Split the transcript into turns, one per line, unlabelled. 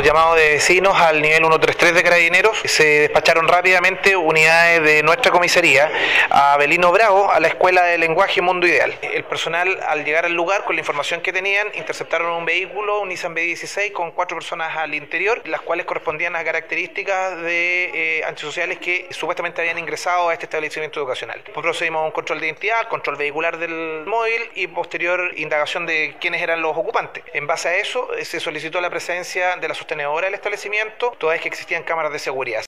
por llamado de vecinos al nivel 133 de Carabineros, se despacharon rápidamente unidades de nuestra comisaría a Belino Bravo, a la Escuela de Lenguaje Mundo Ideal. El personal, al llegar al lugar, con la información que tenían, interceptaron un vehículo, un Nissan B16, con cuatro personas al interior, las cuales correspondían a características de eh, antisociales que supuestamente habían ingresado a este establecimiento educacional. Procedimos a un control de identidad, control vehicular del móvil y posterior indagación de quiénes eran los ocupantes. En base a eso, eh, se solicitó la presencia de la sostenedora del establecimiento, toda vez que existían cámaras de seguridad.